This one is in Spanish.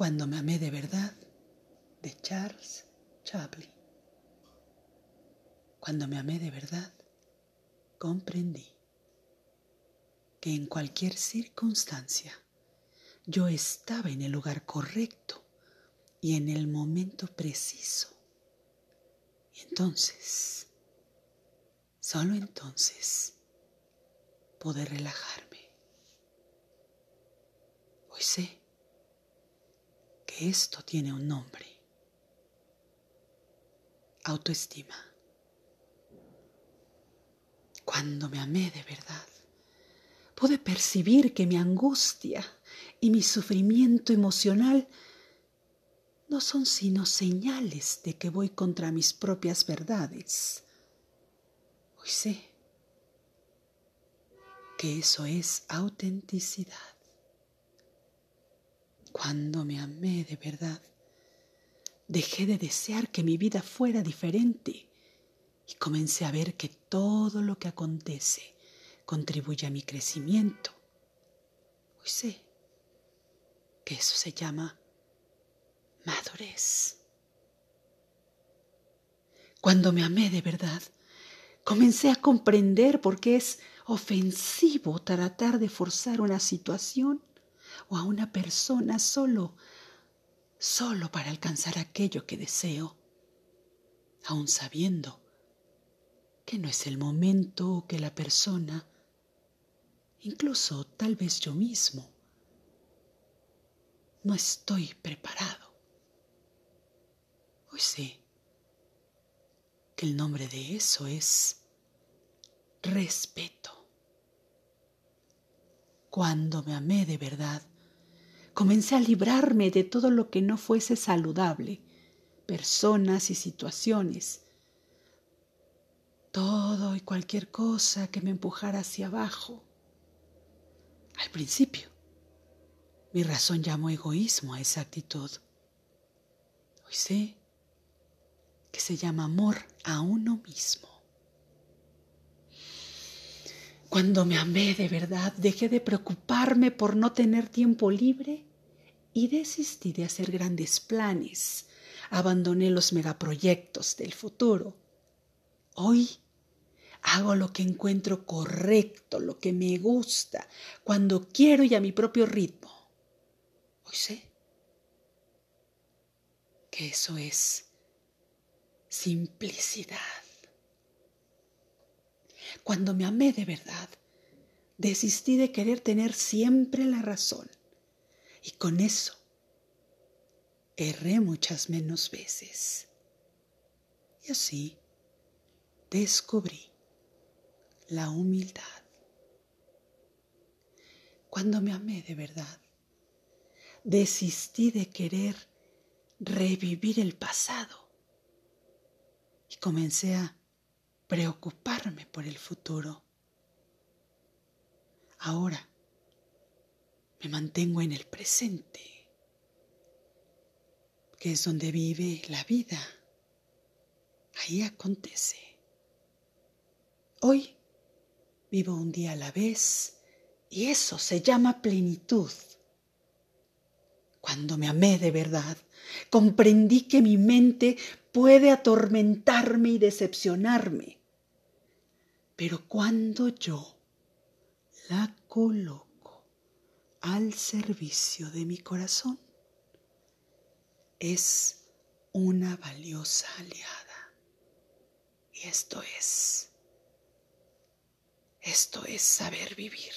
Cuando me amé de verdad, de Charles Chaplin. Cuando me amé de verdad, comprendí que en cualquier circunstancia yo estaba en el lugar correcto y en el momento preciso. Y entonces, solo entonces, pude relajarme. Hoy sé esto tiene un nombre. Autoestima. Cuando me amé de verdad, pude percibir que mi angustia y mi sufrimiento emocional no son sino señales de que voy contra mis propias verdades. Hoy sé que eso es autenticidad. Cuando me amé de verdad, dejé de desear que mi vida fuera diferente y comencé a ver que todo lo que acontece contribuye a mi crecimiento. Hoy sé que eso se llama madurez. Cuando me amé de verdad, comencé a comprender por qué es ofensivo tratar de forzar una situación o a una persona solo, solo para alcanzar aquello que deseo, aun sabiendo que no es el momento o que la persona incluso tal vez yo mismo. No estoy preparado. Hoy sé que el nombre de eso es respeto. Cuando me amé de verdad, comencé a librarme de todo lo que no fuese saludable, personas y situaciones, todo y cualquier cosa que me empujara hacia abajo al principio. Mi razón llamó egoísmo a esa actitud. Hoy sé que se llama amor a uno mismo. Cuando me amé de verdad, dejé de preocuparme por no tener tiempo libre y desistí de hacer grandes planes. Abandoné los megaproyectos del futuro. Hoy Hago lo que encuentro correcto, lo que me gusta, cuando quiero y a mi propio ritmo. Hoy sé que eso es simplicidad. Cuando me amé de verdad, desistí de querer tener siempre la razón. Y con eso erré muchas menos veces. Y así descubrí la humildad. Cuando me amé de verdad, desistí de querer revivir el pasado y comencé a preocuparme por el futuro. Ahora me mantengo en el presente, que es donde vive la vida. Ahí acontece. Hoy Vivo un día a la vez y eso se llama plenitud. Cuando me amé de verdad, comprendí que mi mente puede atormentarme y decepcionarme. Pero cuando yo la coloco al servicio de mi corazón, es una valiosa aliada. Y esto es esto es saber vivir.